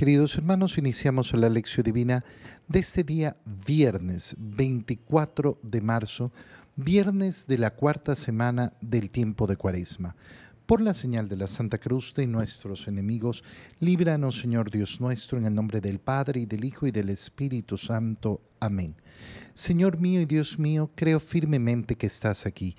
Queridos hermanos, iniciamos la lección divina de este día viernes 24 de marzo, viernes de la cuarta semana del tiempo de Cuaresma. Por la señal de la Santa Cruz de nuestros enemigos, líbranos Señor Dios nuestro, en el nombre del Padre y del Hijo y del Espíritu Santo. Amén. Señor mío y Dios mío, creo firmemente que estás aquí,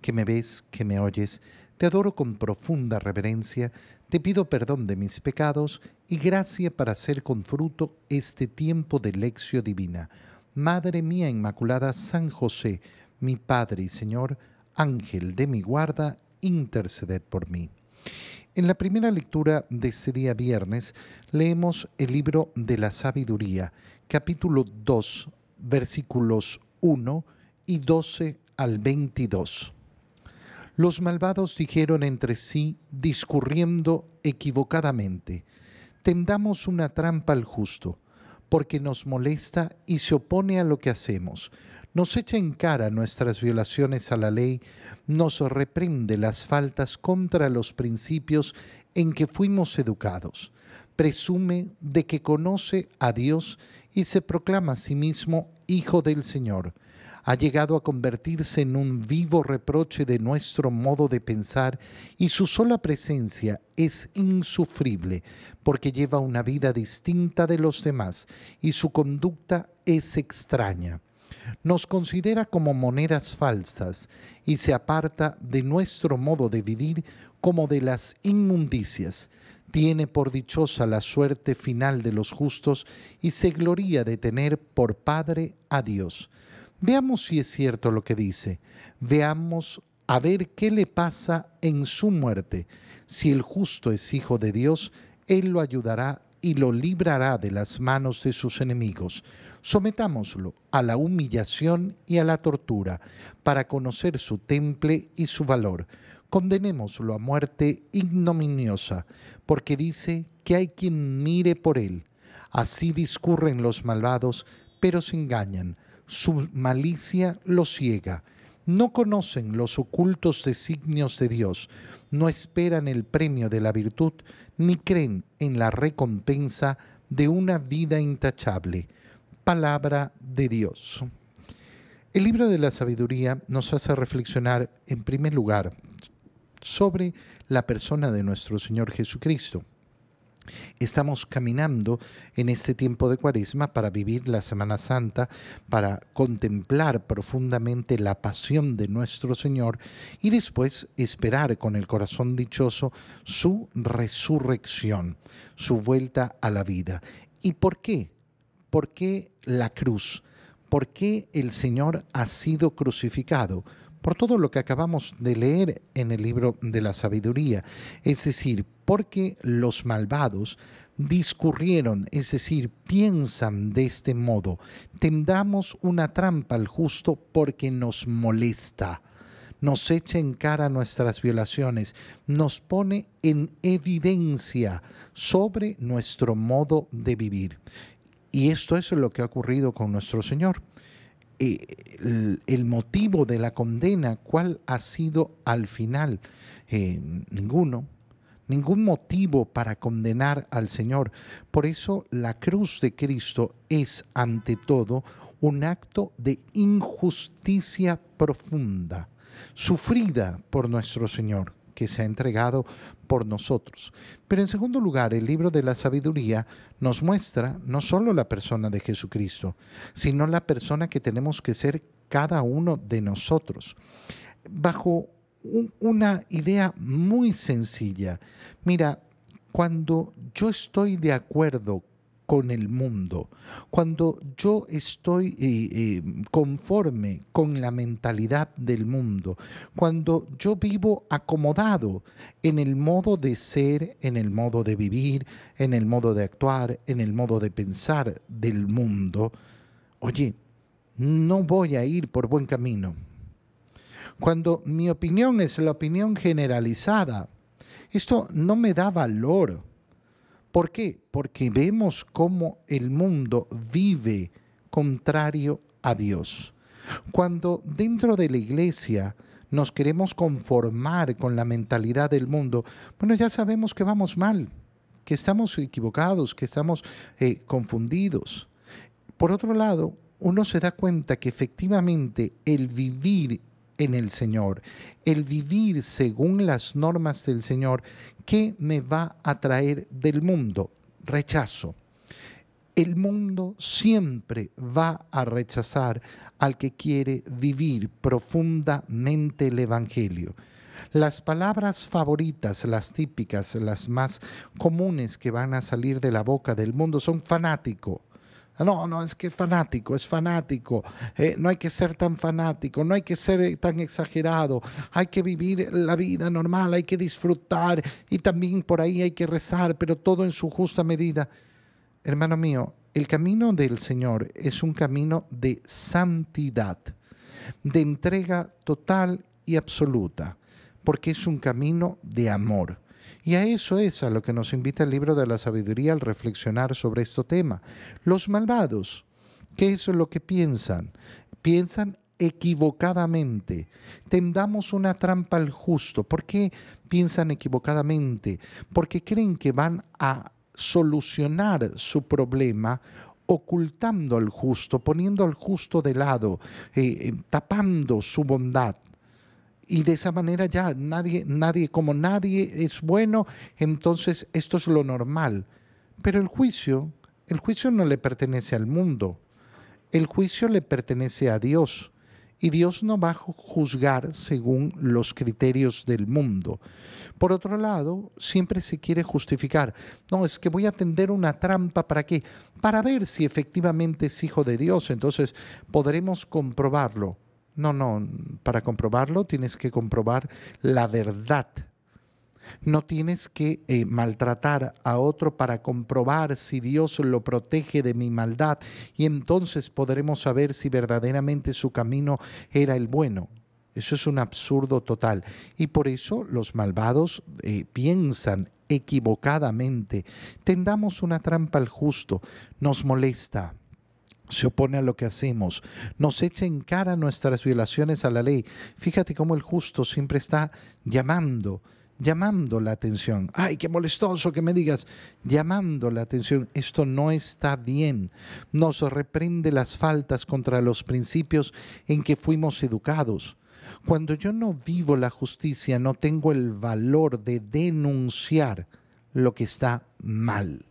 que me ves, que me oyes. Te adoro con profunda reverencia te pido perdón de mis pecados y gracia para hacer con fruto este tiempo de lección divina. Madre mía Inmaculada, San José, mi Padre y Señor, Ángel de mi guarda, interceded por mí. En la primera lectura de este día viernes leemos el libro de la sabiduría, capítulo 2, versículos 1 y 12 al 22. Los malvados dijeron entre sí, discurriendo equivocadamente, tendamos una trampa al justo, porque nos molesta y se opone a lo que hacemos, nos echa en cara nuestras violaciones a la ley, nos reprende las faltas contra los principios en que fuimos educados, presume de que conoce a Dios y se proclama a sí mismo Hijo del Señor ha llegado a convertirse en un vivo reproche de nuestro modo de pensar y su sola presencia es insufrible porque lleva una vida distinta de los demás y su conducta es extraña. Nos considera como monedas falsas y se aparta de nuestro modo de vivir como de las inmundicias tiene por dichosa la suerte final de los justos y se gloría de tener por Padre a Dios. Veamos si es cierto lo que dice. Veamos a ver qué le pasa en su muerte. Si el justo es hijo de Dios, Él lo ayudará y lo librará de las manos de sus enemigos. Sometámoslo a la humillación y a la tortura para conocer su temple y su valor. Condenémoslo a muerte ignominiosa, porque dice que hay quien mire por él. Así discurren los malvados, pero se engañan su malicia los ciega. No conocen los ocultos designios de Dios, no esperan el premio de la virtud, ni creen en la recompensa de una vida intachable. Palabra de Dios. El libro de la sabiduría nos hace reflexionar, en primer lugar, sobre la persona de nuestro Señor Jesucristo. Estamos caminando en este tiempo de cuaresma para vivir la Semana Santa, para contemplar profundamente la pasión de nuestro Señor y después esperar con el corazón dichoso su resurrección, su vuelta a la vida. ¿Y por qué? ¿Por qué la cruz? ¿Por qué el Señor ha sido crucificado? Por todo lo que acabamos de leer en el libro de la sabiduría, es decir, porque los malvados discurrieron, es decir, piensan de este modo, tendamos una trampa al justo porque nos molesta nos echa en cara nuestras violaciones, nos pone en evidencia sobre nuestro modo de vivir. Y esto es lo que ha ocurrido con nuestro Señor. Eh, el, motivo de la condena, ¿cuál ha sido al final? Eh, ninguno, ningún motivo para condenar al Señor. Por eso la cruz de Cristo es ante todo un acto de injusticia profunda, sufrida por nuestro Señor que se ha entregado por nosotros. Pero en segundo lugar, el libro de la sabiduría nos muestra no solo la persona de Jesucristo, sino la persona que tenemos que ser cada uno de nosotros. Bajo una idea muy sencilla. Mira, cuando yo estoy de acuerdo con el mundo, cuando yo estoy eh, eh, conforme con la mentalidad del mundo, cuando yo vivo acomodado en el modo de ser, en el modo de vivir, en el modo de actuar, en el modo de pensar del mundo, oye, no voy a ir por buen camino. Cuando mi opinión es la opinión generalizada, esto no me da valor ¿Por qué? Porque vemos cómo el mundo vive contrario a Dios. Cuando dentro de la iglesia nos queremos conformar con la mentalidad del mundo, bueno, ya sabemos que vamos mal. que estamos equivocados, que estamos eh, confundidos. Por otro lado, uno se da cuenta que efectivamente el vivir en el Señor, el vivir según las normas del Señor, ¿qué me va a traer del mundo? Rechazo. El mundo siempre va a rechazar al que quiere vivir profundamente el Evangelio. Las palabras favoritas, las típicas, las más comunes que van a salir de la boca del mundo son fanático. No, no, es que fanático, es fanático. Eh, no hay que ser tan fanático, no hay que ser eh, tan exagerado. Hay que vivir la vida normal, hay que disfrutar y también por ahí hay que rezar, pero todo en su justa medida. Hermano mío, el camino del Señor es un camino de santidad, de entrega total y absoluta porque es un camino de amor. Y a eso es a lo que nos invita el libro de la sabiduría al reflexionar sobre este tema. Los malvados, ¿qué es lo que piensan? Piensan equivocadamente. Tendamos una trampa al justo. ¿Por qué piensan equivocadamente? Porque creen que van a solucionar su problema ocultando al justo, poniendo al justo de lado, eh, eh, tapando su bondad. Y de esa manera ya nadie, nadie, como nadie es bueno, entonces esto es lo normal. Pero el juicio, el juicio no le pertenece al mundo. El juicio le pertenece a Dios. Y Dios no va a juzgar según los criterios del mundo. Por otro lado, siempre se quiere justificar. No, es que voy a tender una trampa para qué? Para ver si efectivamente es hijo de Dios. Entonces podremos comprobarlo. No, no, para comprobarlo tienes que comprobar la verdad. No tienes que eh, maltratar a otro para comprobar si Dios lo protege de mi maldad y entonces podremos saber si verdaderamente su camino era el bueno. Eso es un absurdo total. Y por eso los malvados eh, piensan equivocadamente. Tendamos una trampa al justo. Nos molesta, se opone a lo que hacemos, nos echa en cara nuestras violaciones a la ley. Fíjate cómo el justo siempre está llamando, llamando la atención. Ay, qué molestoso que me digas, llamando la atención. Esto no está bien. Nos reprende las faltas contra los principios en que fuimos educados. Cuando yo no vivo la justicia, no tengo el valor de denunciar lo que está mal.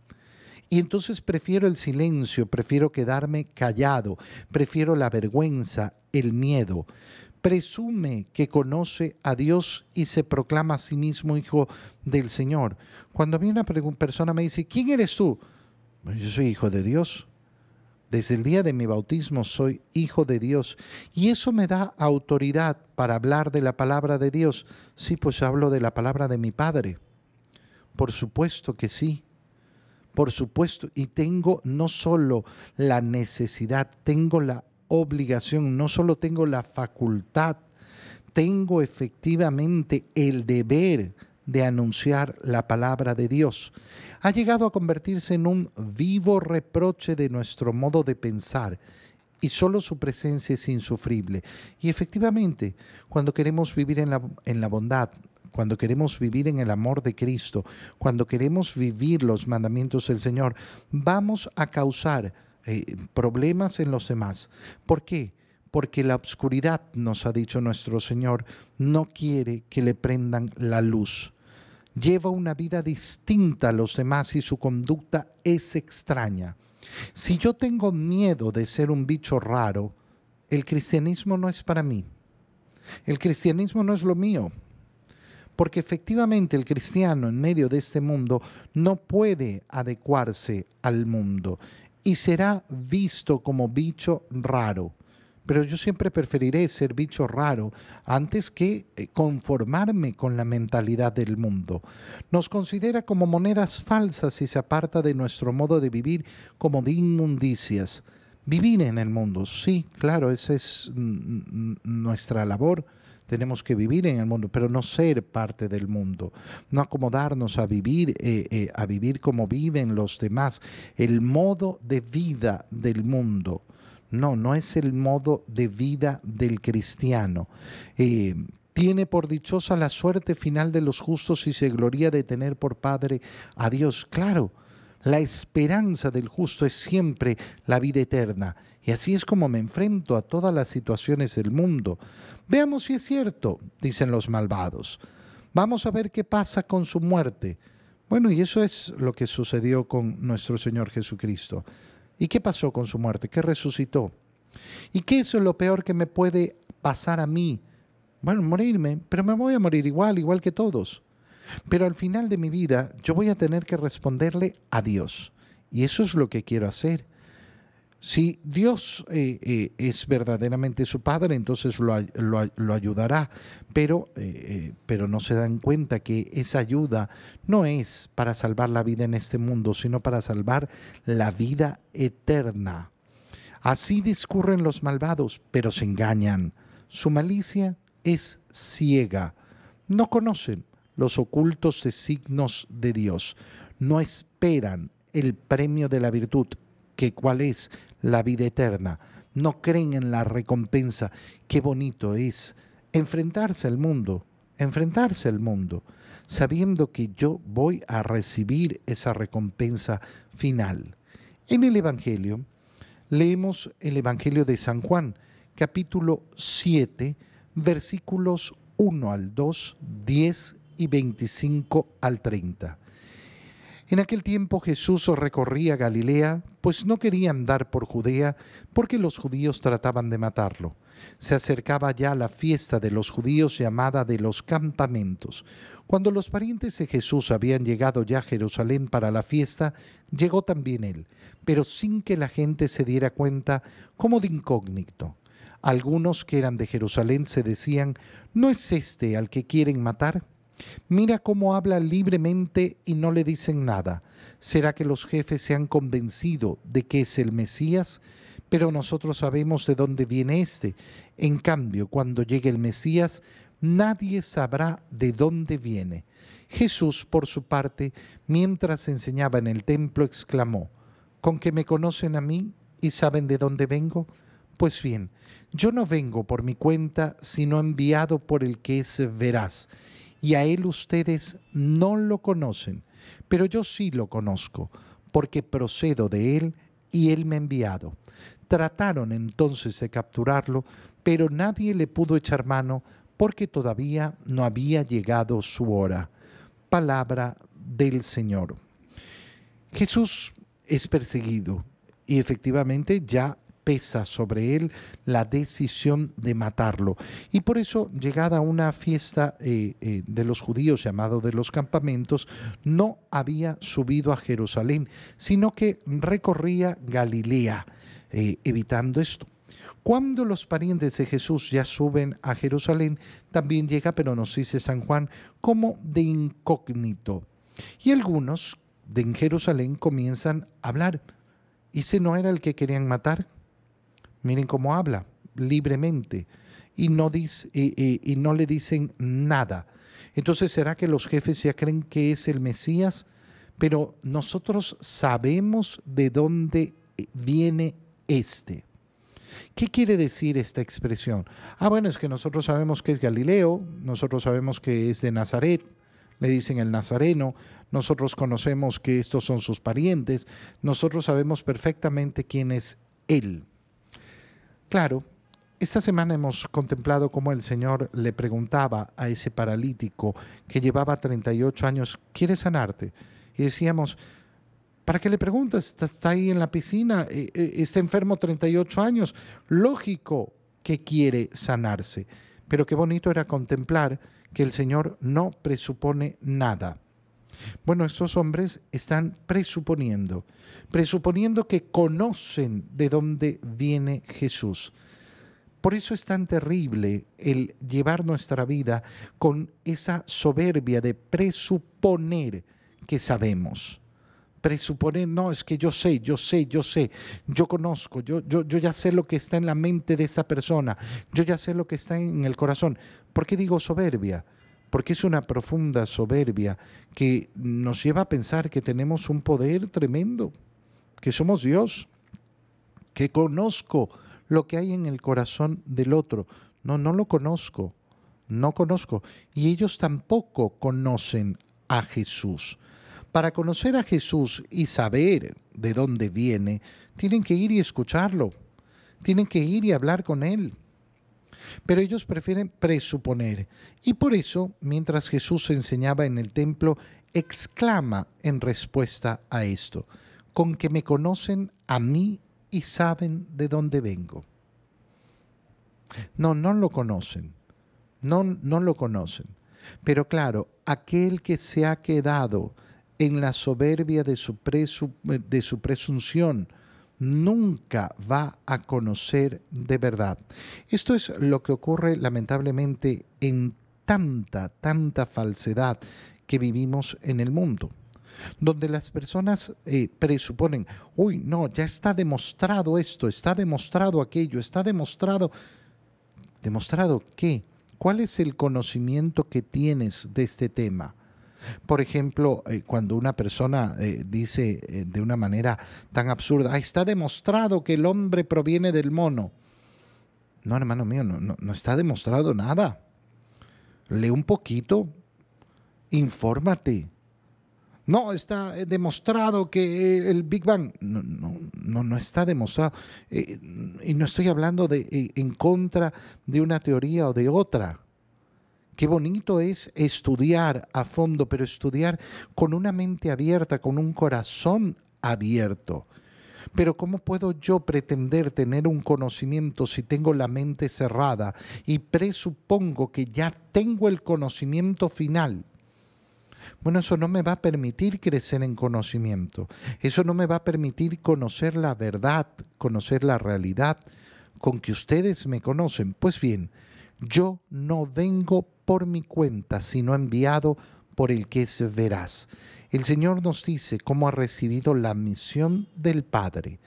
Y entonces prefiero el silencio, prefiero quedarme callado, prefiero la vergüenza, el miedo. Presume que conoce a Dios y se proclama a sí mismo hijo del Señor. Cuando a mí una persona me dice, ¿quién eres tú? Yo soy hijo de Dios. Desde el día de mi bautismo soy hijo de Dios. Y eso me da autoridad para hablar de la palabra de Dios. Sí, pues hablo de la palabra de mi Padre. Por supuesto que sí por supuesto, y tengo no solo la necesidad, tengo la obligación, no solo tengo la facultad, tengo efectivamente el deber de anunciar la palabra de Dios. Ha llegado a convertirse en un vivo reproche de nuestro modo de pensar y solo su presencia es insufrible. Y efectivamente, cuando queremos vivir en la, en la bondad, cuando queremos vivir en el amor de Cristo, cuando queremos vivir los mandamientos del Señor, vamos a causar eh, problemas en los demás. ¿Por qué? Porque la obscuridad, nos ha dicho nuestro Señor, no quiere que le prendan la luz. Lleva una vida distinta a los demás y su conducta es extraña. Si yo tengo miedo de ser un bicho raro, el cristianismo no es para mí. El cristianismo no es lo mío porque efectivamente el cristiano en medio de este mundo no puede adecuarse al mundo y será visto como bicho raro. Pero yo siempre preferiré ser bicho raro antes que eh, conformarme con la mentalidad del mundo. Nos considera como monedas falsas y se aparta de nuestro modo de vivir como de inmundicias. Vivir en el mundo, sí, claro, esa es nuestra labor tenemos que vivir en el mundo, pero no ser parte del mundo, no acomodarnos a vivir, eh, eh, a vivir como viven los demás, el modo de vida del mundo. No, no es el modo de vida del cristiano. Eh, tiene por dichosa la suerte final de los justos y se gloria de tener por Padre a Dios. Claro, la esperanza del justo es siempre la vida eterna. Y así es como me enfrento a todas las situaciones del mundo. Veamos si es cierto, dicen los malvados. Vamos a ver qué pasa con su muerte. Bueno, y eso es lo que sucedió con nuestro Señor Jesucristo. ¿Y qué pasó con su muerte? ¿Qué resucitó? ¿Y qué es lo peor que me puede pasar a mí? Bueno, morirme, pero me voy a morir igual, igual que todos. Pero al final de mi vida yo voy a tener que responderle a Dios. Y eso es lo que quiero hacer. Si Dios eh, eh, es verdaderamente su Padre, entonces lo, ayudará, pero, eh, pero no se dan cuenta que esa ayuda no es para salvar la vida en este mundo, sino para salvar la vida eterna. Así discurren los malvados, pero se engañan. Su malicia es ciega. No conocen los ocultos signos de Dios. No esperan el premio de la virtud, que cuál es la vida eterna. No creen en la recompensa. Qué bonito es enfrentarse al mundo, enfrentarse al mundo, sabiendo que yo voy a recibir esa recompensa final. En el Evangelio, leemos el Evangelio de San Juan, capítulo 7, versículos 1 al 2, 10 y 25 al 30. En aquel tiempo Jesús recorría Galilea, pues no quería andar por Judea, porque los judíos trataban de matarlo. Se acercaba ya la fiesta de los judíos llamada de los campamentos. Cuando los parientes de Jesús habían llegado ya a Jerusalén para la fiesta, llegó también él, pero sin que la gente se diera cuenta, como de incógnito. Algunos que eran de Jerusalén se decían, ¿no es este al que quieren matar? Mira cómo habla libremente y no le dicen nada. ¿Será que los jefes se han convencido de que es el Mesías? Pero nosotros sabemos de dónde viene este. En cambio, cuando llegue el Mesías, nadie sabrá de dónde viene. Jesús, por su parte, mientras enseñaba en el templo, exclamó, ¿con que me conocen a mí y saben de dónde vengo? Pues bien, yo no vengo por mi cuenta, sino enviado por el que es veraz y a él ustedes no lo conocen, pero yo sí lo conozco, porque procedo de él y él me ha enviado. Trataron entonces de capturarlo, pero nadie le pudo echar mano porque todavía no había llegado su hora. Palabra del Señor. Jesús es perseguido y efectivamente ya pesa sobre él la decisión de matarlo. Y por eso, llegada una fiesta eh, eh, de los judíos llamado de los campamentos, no había subido a Jerusalén, sino que recorría Galilea, eh, evitando esto. Cuando los parientes de Jesús ya suben a Jerusalén, también llega, pero nos dice San Juan, como de incógnito. Y algunos de en Jerusalén comienzan a hablar. ¿Y ese no era el que querían matar? Miren cómo habla, libremente, y no, dice, y, no le dicen nada. Entonces, ¿será que los jefes ya creen que es el Mesías? Pero nosotros sabemos de dónde viene este. ¿Qué quiere decir esta expresión? Ah, bueno, es que nosotros sabemos que es Galileo, nosotros sabemos que es de Nazaret, le dicen el Nazareno, nosotros conocemos que estos son sus parientes, nosotros sabemos perfectamente quién es Él. Claro, esta semana hemos contemplado cómo el Señor le preguntaba a ese paralítico que llevaba 38 años, ¿quieres sanarte? Y decíamos, ¿para qué le preguntas? Está ahí en la piscina, eh, eh, está enfermo 38 años, lógico que quiere sanarse. Pero qué bonito era contemplar que el Señor no presupone nada. Bueno, estos hombres están presuponiendo, presuponiendo que conocen de dónde viene Jesús. Por eso es tan terrible el llevar nuestra vida con esa soberbia de presuponer que sabemos. Presuponer, no, es que yo sé, yo sé, yo sé, yo conozco, yo, yo, yo ya sé lo que está en la mente de esta persona, yo ya sé lo que está en el corazón. ¿Por qué digo soberbia? Porque es una profunda soberbia que nos lleva a pensar que tenemos un poder tremendo, que somos Dios, que conozco lo que hay en el corazón del otro. No, no lo conozco. no conozco. Y ellos tampoco conocen a Jesús. Para conocer a Jesús y saber de dónde viene, tienen que ir y escucharlo. Tienen que ir y hablar con Él. Pero ellos prefieren presuponer. Y por eso, mientras Jesús enseñaba en el templo, exclama en respuesta a esto, con que me conocen a mí y saben de dónde vengo. No, no lo conocen. No, no lo conocen. Pero claro, aquel que se ha quedado en la soberbia de su, de su presunción, nunca va a conocer de verdad. Esto es lo que ocurre lamentablemente en tanta, tanta falsedad que vivimos en el mundo, donde las personas eh, presuponen, uy, no, ya está demostrado esto, está demostrado aquello, está demostrado... ¿Demostrado qué? ¿Cuál es el conocimiento que tienes de este tema? Por ejemplo, eh, cuando una persona eh, dice eh, de una manera tan absurda, está demostrado que el hombre proviene del mono. No, hermano mío, no, no está demostrado nada. Lee un poquito, infórmate. No, está demostrado que el Big Bang. No, no, no, está demostrado. y no estoy hablando de en contra de una teoría o de otra. Qué bonito es estudiar a fondo, pero estudiar con una mente abierta, con un corazón abierto. Pero ¿cómo puedo yo pretender tener un conocimiento si tengo la mente cerrada y presupongo que ya tengo el conocimiento final? Bueno, eso no me va a permitir crecer en conocimiento. Eso no me va a permitir conocer la verdad, conocer la realidad con que ustedes me conocen. Pues bien, yo no vengo por mi cuenta, sino enviado por el que es veraz. El Señor nos dice cómo ha recibido la misión del Padre.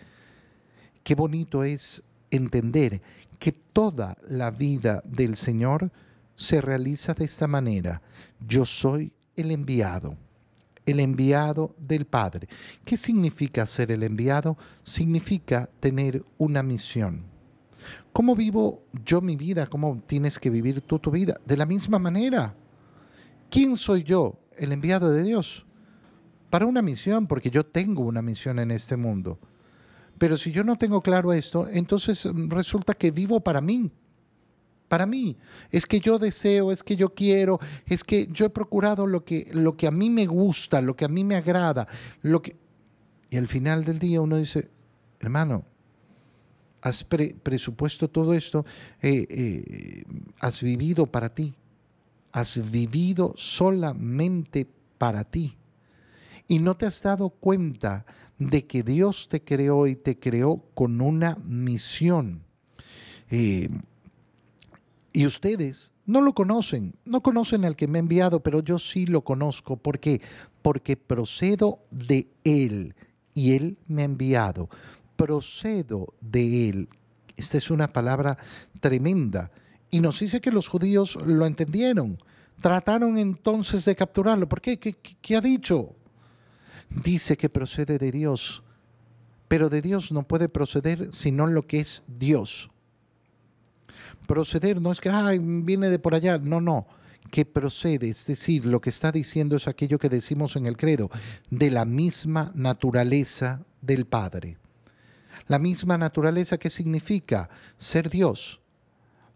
Qué bonito es entender que toda la vida del Señor se realiza de esta manera. Yo soy el enviado, el enviado del Padre. ¿Qué significa ser el enviado? Significa tener una misión. ¿Cómo vivo yo mi vida? ¿Cómo tienes que vivir tú tu vida? De la misma manera. ¿Quién soy yo? El enviado de Dios. Para una misión, porque yo tengo una misión en este mundo. Pero si yo no tengo claro esto, entonces mm, resulta que vivo para mí. Para mí. Es que yo deseo, es que yo quiero, es que yo he procurado lo que, lo que a mí me gusta, lo que a mí me agrada. Lo que... Y al final del día uno dice, hermano, has presupuesto todo esto, eh, eh, has vivido para ti, has vivido solamente para ti. Y no te has dado cuenta de que Dios te creó y te creó con una misión. Eh, y ustedes no lo conocen, no conocen al que me ha enviado, pero yo sí lo conozco. ¿Por qué? Porque procedo de Él y Él me ha enviado procedo de él. Esta es una palabra tremenda. Y nos dice que los judíos lo entendieron. Trataron entonces de capturarlo. ¿Por qué? ¿Qué, ha dicho? Dice que procede de Dios. Pero de Dios no puede proceder sino lo que es Dios. Proceder no es que viene de por allá. No, no. Que procede, es decir, lo que está diciendo es aquello que decimos en el credo, de la misma naturaleza del Padre. La misma naturaleza que significa ser Dios.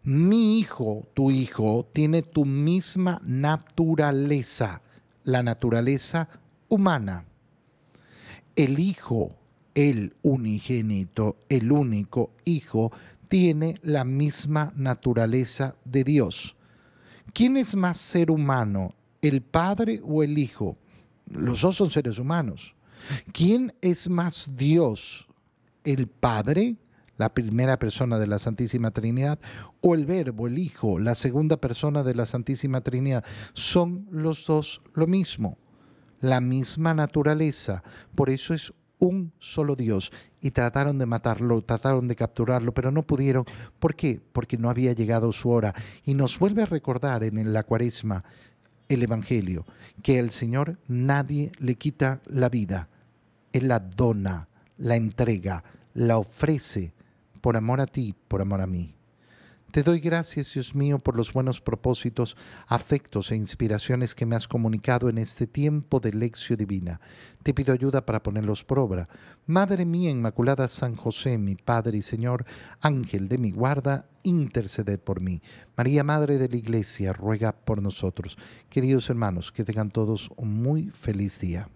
Mi hijo, tu hijo, tiene tu misma naturaleza, la naturaleza humana. El hijo, el unigénito, el único hijo, tiene la misma naturaleza de Dios. ¿Quién es más ser humano, el padre o el hijo? Los dos son seres humanos. ¿Quién es más Dios, el Padre, la primera persona de la Santísima Trinidad, o el Verbo, el Hijo, la segunda persona de la Santísima Trinidad. Son los dos lo mismo, la misma naturaleza. Por eso es un solo Dios. Y trataron de matarlo, trataron de capturarlo, pero no pudieron. ¿Por qué? Porque no había llegado su hora. Y nos vuelve a recordar en la cuaresma el Evangelio, que el Señor nadie le quita la vida. Él la dona la entrega, la ofrece por amor a ti, por amor a mí. Te doy gracias, Dios mío, por los buenos propósitos, afectos e inspiraciones que me has comunicado en este tiempo de lección divina. Te pido ayuda para ponerlos por obra. Madre mía Inmaculada San José, mi Padre y Señor, Ángel de mi guarda, interceded por mí. María, Madre de la Iglesia, ruega por nosotros. Queridos hermanos, que tengan todos un muy feliz día.